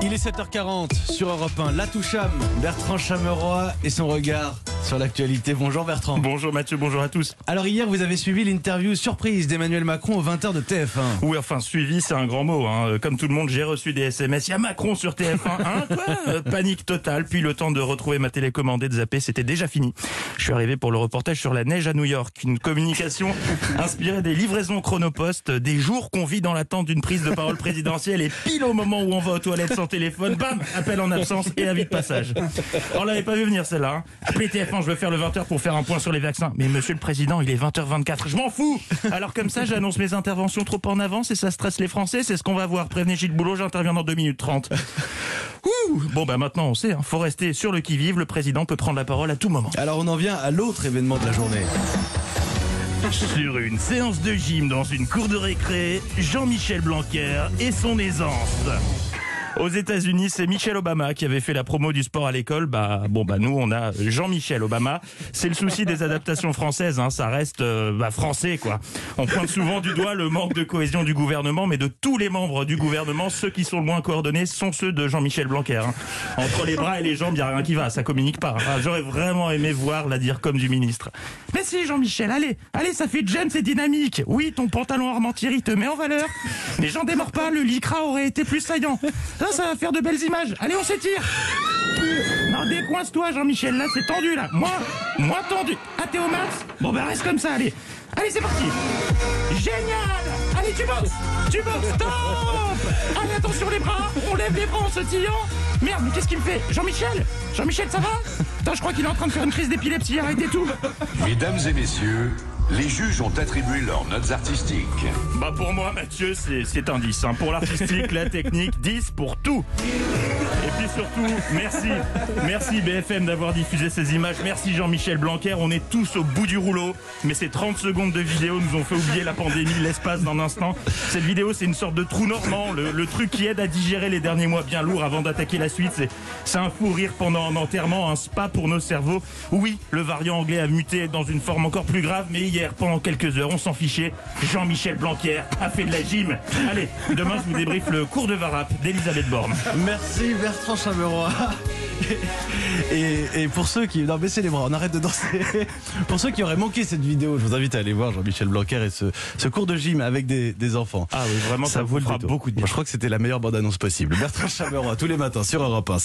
Il est 7h40 sur Europe 1. La Toucham, Bertrand Chameroy et son regard sur l'actualité. Bonjour Bertrand. Bonjour Mathieu, bonjour à tous. Alors hier, vous avez suivi l'interview surprise d'Emmanuel Macron aux 20h de TF1. Oui, enfin, suivi, c'est un grand mot. Hein. Comme tout le monde, j'ai reçu des SMS. Il y a Macron sur TF1. Hein, quoi? Euh, Panique totale. Puis le temps de retrouver ma télécommande et de zapper, c'était déjà fini. Je suis arrivé pour le reportage sur la neige à New York. Une communication inspirée des livraisons chronopost, des jours qu'on vit dans l'attente d'une prise de parole présidentielle et pile au moment où on va aux toilettes sans téléphone, bam, appel en absence et avis de passage. On l'avait pas vu venir celle-là. Hein. Appelez TF1, je veux faire le 20h pour faire un point sur les vaccins. Mais monsieur le président, il est 20h24. Je m'en fous Alors comme ça, j'annonce mes interventions trop en avance et ça stresse les Français. C'est ce qu'on va voir. Prévenez Gilles Boulot, j'interviens dans 2 minutes 30. Ouh bon bah maintenant on sait, hein. faut rester sur le qui-vive. Le président peut prendre la parole à tout moment. Alors on en vient à l'autre événement de la journée. Sur une séance de gym dans une cour de récré, Jean-Michel Blanquer et son aisance. Aux États-Unis, c'est Michelle Obama qui avait fait la promo du sport à l'école. Bah bon bah nous on a Jean-Michel Obama. C'est le souci des adaptations françaises, hein. ça reste euh, bah, français quoi. On pointe souvent du doigt le manque de cohésion du gouvernement, mais de tous les membres du gouvernement, ceux qui sont le moins coordonnés sont ceux de Jean-Michel Blanquer. hein. Entre les bras et les jambes, il y a rien qui va, ça communique pas. J'aurais vraiment aimé voir la dire comme du ministre. Mais si Jean-Michel, allez, allez, ça fait jeune, c'est dynamique. Oui, ton pantalon armentieri te met en valeur. Les gens démordent pas, le lycra aurait été plus saillant. Ça va faire de belles images. Allez, on s'étire. Non, décoince-toi, Jean-Michel, là, c'est tendu, là. Moi, moi tendu. Ah, t'es au max Bon, bah, reste comme ça, allez. Allez, c'est parti. Génial Allez, tu boxes Tu boxes Stop Allez, attention les bras On lève les bras en sautillant Merde, mais qu'est-ce qu'il me fait Jean-Michel Jean-Michel, ça va je crois qu'il est en train de faire une crise d'épilepsie, arrêtez tout Mesdames et messieurs, les juges ont attribué leurs notes artistiques. Bah pour moi, Mathieu, c'est c'est un 10. hein. Pour l'artistique, la technique, 10 pour tout. Surtout, merci. Merci BFM d'avoir diffusé ces images. Merci Jean-Michel Blanquer. On est tous au bout du rouleau. Mais ces 30 secondes de vidéo nous ont fait oublier la pandémie, l'espace d'un instant. Cette vidéo, c'est une sorte de trou normand. Le, truc qui aide à digérer les derniers mois bien lourds avant d'attaquer la suite. C'est un fou rire pendant un enterrement, un spa pour nos cerveaux. Oui, le variant anglais a muté dans une forme encore plus grave. Mais hier, pendant quelques heures, on s'en fichait. Jean-Michel Blanquer a fait de la gym. Allez, demain, je vous débriefe le cours de Varap d'Elisabeth Borne. Merci Bertrand Chameroy. Et, et pour ceux qui... Non, baissez les bras, on arrête de danser. Pour ceux qui auraient manqué cette vidéo, je vous invite à aller voir Jean-Michel Blanquer et ce, ce cours de gym avec des, des enfants. Ah oui, vraiment, ça, vaut le fera détour. beaucoup de bien. Moi, je crois que c'était la meilleure bande-annonce possible. Bertrand Chameroy, tous les matins sur Europe 1.